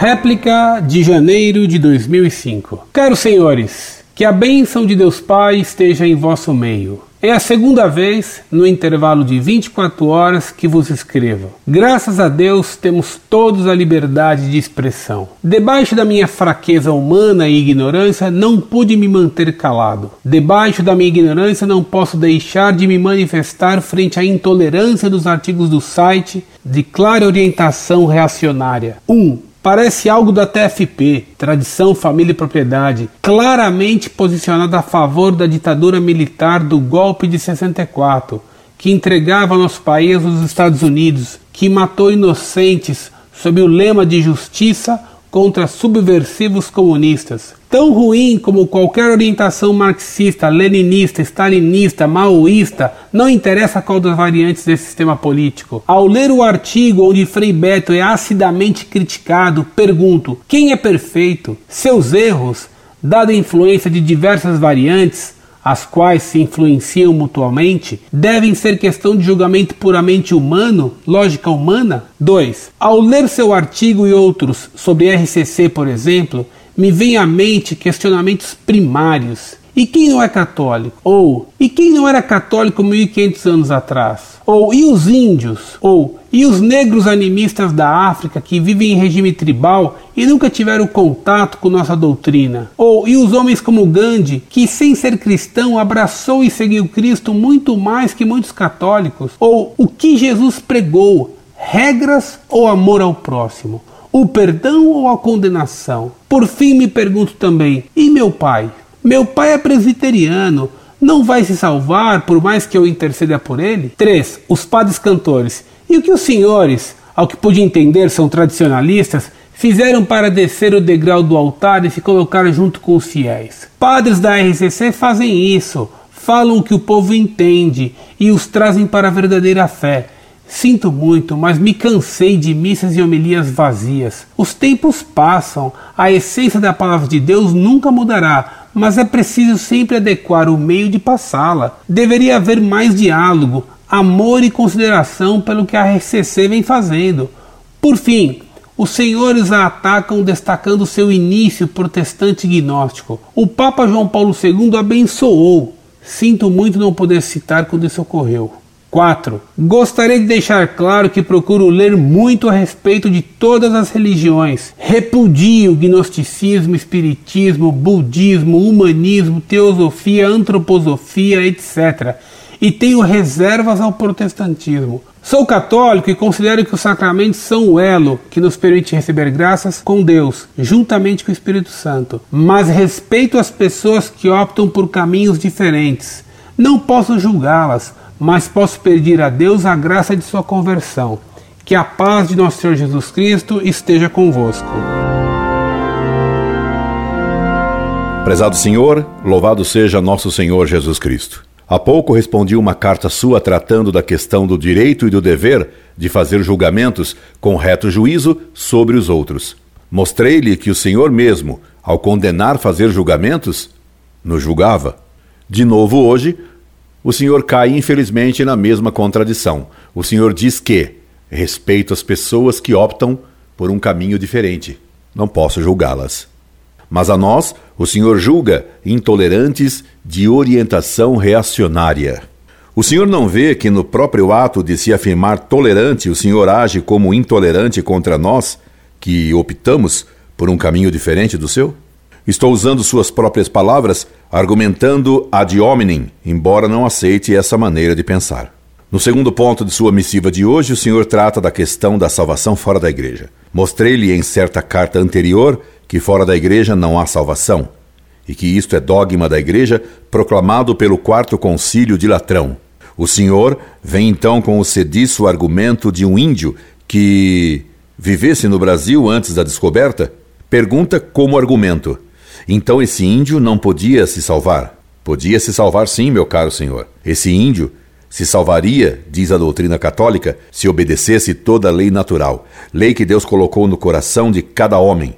Réplica de janeiro de 2005. Caros senhores, que a bênção de Deus Pai esteja em vosso meio. É a segunda vez, no intervalo de 24 horas, que vos escrevo. Graças a Deus temos todos a liberdade de expressão. Debaixo da minha fraqueza humana e ignorância, não pude me manter calado. Debaixo da minha ignorância, não posso deixar de me manifestar frente à intolerância dos artigos do site de clara orientação reacionária. 1. Um, Parece algo da TFP, tradição, família e propriedade, claramente posicionada a favor da ditadura militar do golpe de 64, que entregava nosso país aos Estados Unidos, que matou inocentes sob o lema de justiça contra subversivos comunistas. Tão ruim como qualquer orientação marxista, leninista, stalinista, maoísta, não interessa qual das variantes desse sistema político. Ao ler o artigo onde Frei Beto é acidamente criticado, pergunto: quem é perfeito? Seus erros, dada a influência de diversas variantes, as quais se influenciam mutuamente, devem ser questão de julgamento puramente humano, lógica humana? 2. Ao ler seu artigo e outros sobre RCC, por exemplo, me vem à mente questionamentos primários. E quem não é católico? Ou e quem não era católico 1500 anos atrás? Ou e os índios? Ou e os negros animistas da África que vivem em regime tribal e nunca tiveram contato com nossa doutrina? Ou e os homens como Gandhi, que sem ser cristão abraçou e seguiu Cristo muito mais que muitos católicos? Ou o que Jesus pregou? Regras ou amor ao próximo? O perdão ou a condenação? Por fim, me pergunto também: e meu pai? Meu pai é presbiteriano, não vai se salvar por mais que eu interceda por ele? 3. Os padres cantores. E o que os senhores, ao que pude entender, são tradicionalistas, fizeram para descer o degrau do altar e se colocar junto com os fiéis? Padres da RCC fazem isso, falam o que o povo entende e os trazem para a verdadeira fé. Sinto muito, mas me cansei de missas e homilias vazias. Os tempos passam, a essência da palavra de Deus nunca mudará, mas é preciso sempre adequar o meio de passá-la. Deveria haver mais diálogo, amor e consideração pelo que a RCC vem fazendo. Por fim, os senhores a atacam destacando seu início protestante gnóstico. O Papa João Paulo II abençoou. Sinto muito não poder citar quando isso ocorreu. 4. Gostaria de deixar claro que procuro ler muito a respeito de todas as religiões. Repudio gnosticismo, espiritismo, budismo, humanismo, teosofia, antroposofia, etc. E tenho reservas ao protestantismo. Sou católico e considero que os sacramentos são o elo que nos permite receber graças com Deus, juntamente com o Espírito Santo. Mas respeito as pessoas que optam por caminhos diferentes. Não posso julgá-las mas posso pedir a Deus a graça de sua conversão. Que a paz de nosso Senhor Jesus Cristo esteja convosco. Prezado Senhor, louvado seja nosso Senhor Jesus Cristo. Há pouco respondi uma carta sua tratando da questão do direito e do dever de fazer julgamentos com reto juízo sobre os outros. Mostrei-lhe que o Senhor mesmo, ao condenar fazer julgamentos, nos julgava. De novo hoje, o senhor cai, infelizmente, na mesma contradição. O senhor diz que respeito as pessoas que optam por um caminho diferente. Não posso julgá-las. Mas a nós, o senhor julga intolerantes de orientação reacionária. O senhor não vê que no próprio ato de se afirmar tolerante, o senhor age como intolerante contra nós, que optamos por um caminho diferente do seu? Estou usando suas próprias palavras, argumentando ad hominem, embora não aceite essa maneira de pensar. No segundo ponto de sua missiva de hoje, o senhor trata da questão da salvação fora da igreja. Mostrei-lhe em certa carta anterior que fora da igreja não há salvação, e que isto é dogma da igreja proclamado pelo quarto concílio de Latrão. O senhor vem então com o sediço argumento de um índio que vivesse no Brasil antes da descoberta? Pergunta como argumento. Então esse índio não podia se salvar? Podia se salvar sim, meu caro senhor. Esse índio se salvaria, diz a doutrina católica, se obedecesse toda a lei natural, lei que Deus colocou no coração de cada homem.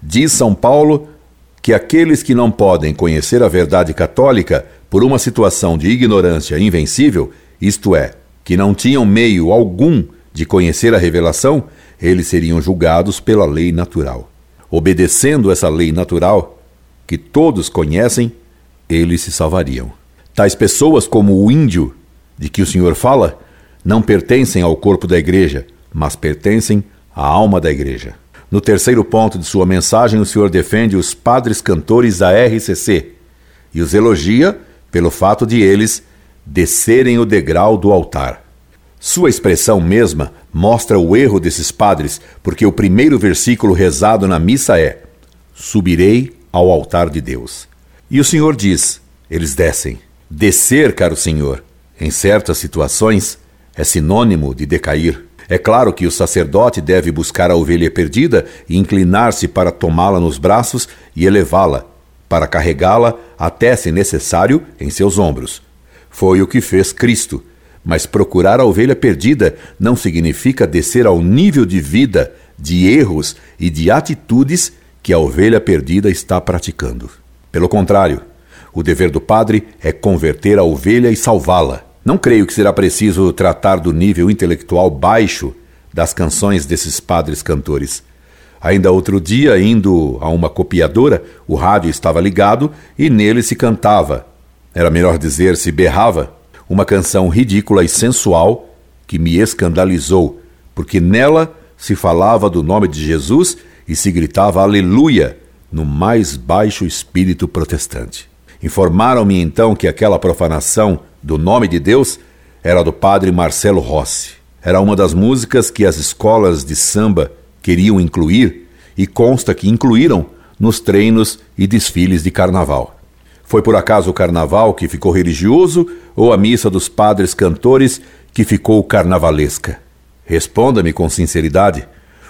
Diz São Paulo que aqueles que não podem conhecer a verdade católica por uma situação de ignorância invencível, isto é, que não tinham meio algum de conhecer a revelação, eles seriam julgados pela lei natural. Obedecendo essa lei natural, que todos conhecem, eles se salvariam. Tais pessoas, como o índio de que o Senhor fala, não pertencem ao corpo da igreja, mas pertencem à alma da igreja. No terceiro ponto de sua mensagem, o Senhor defende os padres cantores da RCC e os elogia pelo fato de eles descerem o degrau do altar. Sua expressão mesma mostra o erro desses padres, porque o primeiro versículo rezado na missa é: Subirei ao altar de Deus. E o Senhor diz: Eles descem. Descer, caro Senhor, em certas situações, é sinônimo de decair. É claro que o sacerdote deve buscar a ovelha perdida e inclinar-se para tomá-la nos braços e elevá-la, para carregá-la até, se necessário, em seus ombros. Foi o que fez Cristo. Mas procurar a ovelha perdida não significa descer ao nível de vida, de erros e de atitudes que a ovelha perdida está praticando. Pelo contrário, o dever do padre é converter a ovelha e salvá-la. Não creio que será preciso tratar do nível intelectual baixo das canções desses padres cantores. Ainda outro dia, indo a uma copiadora, o rádio estava ligado e nele se cantava, era melhor dizer, se berrava, uma canção ridícula e sensual que me escandalizou, porque nela se falava do nome de Jesus e se gritava Aleluia no mais baixo espírito protestante. Informaram-me então que aquela profanação do nome de Deus era do padre Marcelo Rossi. Era uma das músicas que as escolas de samba queriam incluir e consta que incluíram nos treinos e desfiles de carnaval. Foi por acaso o carnaval que ficou religioso ou a missa dos padres cantores que ficou carnavalesca? Responda-me com sinceridade.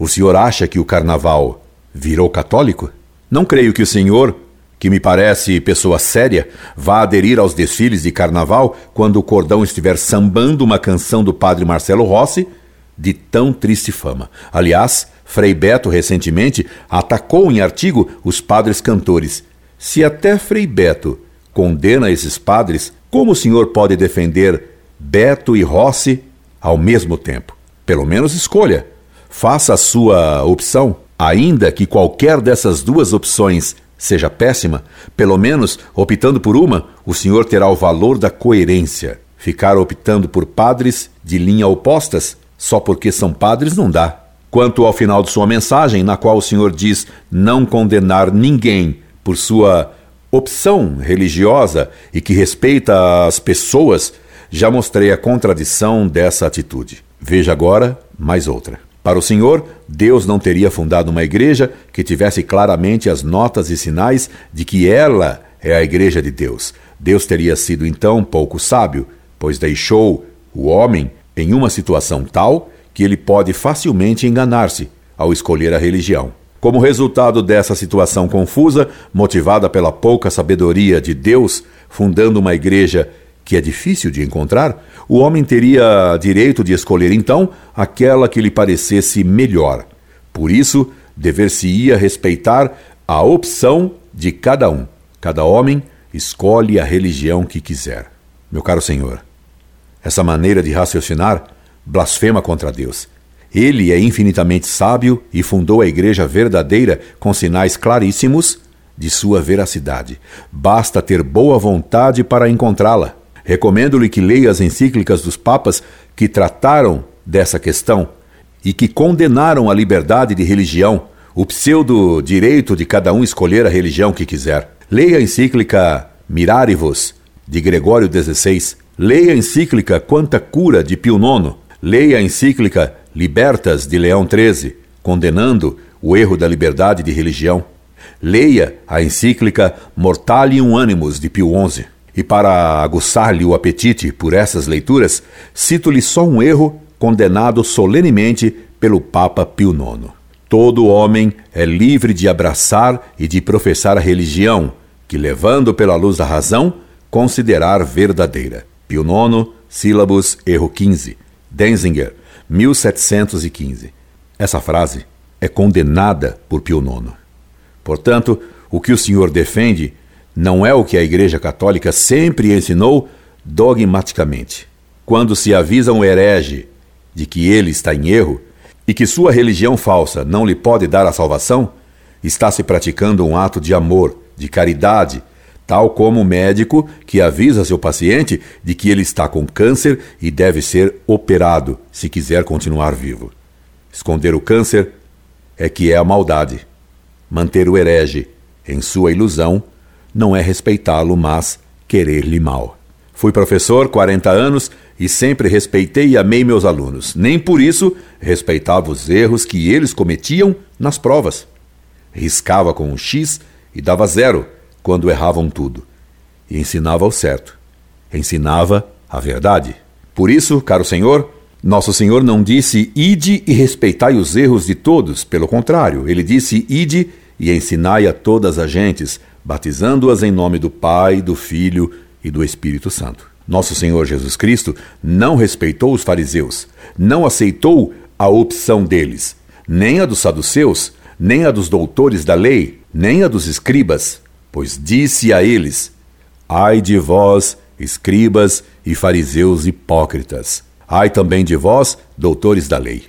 O senhor acha que o carnaval virou católico? Não creio que o senhor, que me parece pessoa séria, vá aderir aos desfiles de carnaval quando o cordão estiver sambando uma canção do padre Marcelo Rossi de tão triste fama. Aliás, Frei Beto recentemente atacou em artigo os padres cantores. Se até Frei Beto condena esses padres, como o senhor pode defender Beto e Rossi ao mesmo tempo? Pelo menos escolha. Faça a sua opção. Ainda que qualquer dessas duas opções seja péssima, pelo menos, optando por uma, o senhor terá o valor da coerência. Ficar optando por padres de linha opostas só porque são padres não dá. Quanto ao final de sua mensagem, na qual o Senhor diz não condenar ninguém por sua opção religiosa e que respeita as pessoas, já mostrei a contradição dessa atitude. Veja agora mais outra. Para o Senhor, Deus não teria fundado uma igreja que tivesse claramente as notas e sinais de que ela é a igreja de Deus. Deus teria sido então pouco sábio, pois deixou o homem em uma situação tal que ele pode facilmente enganar-se ao escolher a religião. Como resultado dessa situação confusa, motivada pela pouca sabedoria de Deus, fundando uma igreja que é difícil de encontrar, o homem teria direito de escolher então aquela que lhe parecesse melhor. Por isso, dever-se-ia respeitar a opção de cada um. Cada homem escolhe a religião que quiser. Meu caro Senhor, essa maneira de raciocinar blasfema contra Deus. Ele é infinitamente sábio e fundou a igreja verdadeira com sinais claríssimos de sua veracidade. Basta ter boa vontade para encontrá-la. Recomendo-lhe que leia as encíclicas dos papas que trataram dessa questão e que condenaram a liberdade de religião, o pseudo direito de cada um escolher a religião que quiser. Leia a encíclica Mirarivos, de Gregório XVI. Leia a encíclica Quanta Cura, de Pio IX. Leia a encíclica Libertas de Leão XIII, condenando o erro da liberdade de religião. Leia a encíclica Mortalium Animus de Pio XI. E para aguçar-lhe o apetite por essas leituras, cito-lhe só um erro condenado solenemente pelo Papa Pio IX. Todo homem é livre de abraçar e de professar a religião, que, levando pela luz da razão, considerar verdadeira. Pio IX, sílabus, erro 15. Denzinger, 1715. Essa frase é condenada por Pio IX. Portanto, o que o senhor defende não é o que a Igreja Católica sempre ensinou dogmaticamente. Quando se avisa um herege de que ele está em erro e que sua religião falsa não lhe pode dar a salvação, está se praticando um ato de amor, de caridade, tal como o médico que avisa seu paciente de que ele está com câncer e deve ser operado se quiser continuar vivo. Esconder o câncer é que é a maldade. Manter o herege em sua ilusão não é respeitá-lo, mas querer-lhe mal. Fui professor 40 anos e sempre respeitei e amei meus alunos. Nem por isso respeitava os erros que eles cometiam nas provas. Riscava com um X e dava zero quando erravam tudo. E ensinava o certo. Ensinava a verdade. Por isso, caro Senhor, nosso Senhor não disse ide e respeitai os erros de todos, pelo contrário, ele disse ide e ensinai a todas as gentes, batizando-as em nome do Pai, do Filho e do Espírito Santo. Nosso Senhor Jesus Cristo não respeitou os fariseus, não aceitou a opção deles, nem a dos saduceus, nem a dos doutores da lei, nem a dos escribas, pois disse a eles: Ai de vós, escribas e fariseus hipócritas! Ai também de vós, doutores da lei!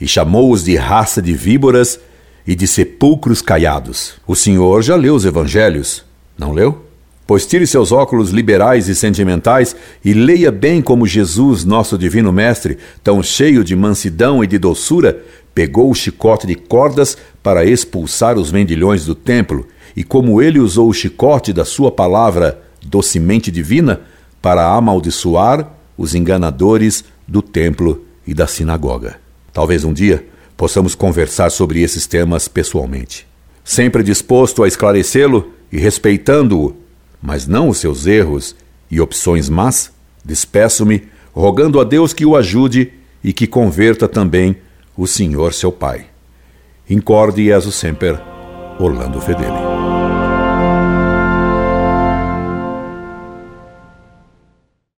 E chamou-os de raça de víboras e de sepulcros caiados. O senhor já leu os evangelhos, não leu? Pois tire seus óculos liberais e sentimentais e leia bem como Jesus, nosso divino mestre, tão cheio de mansidão e de doçura, pegou o chicote de cordas para expulsar os vendilhões do templo, e como ele usou o chicote da sua palavra docemente divina para amaldiçoar os enganadores do templo e da sinagoga. Talvez um dia possamos conversar sobre esses temas pessoalmente. Sempre disposto a esclarecê-lo e respeitando-o, mas não os seus erros e opções más, despeço-me, rogando a Deus que o ajude e que converta também o Senhor seu Pai. Incorde Jesus Semper, Orlando Fedeli.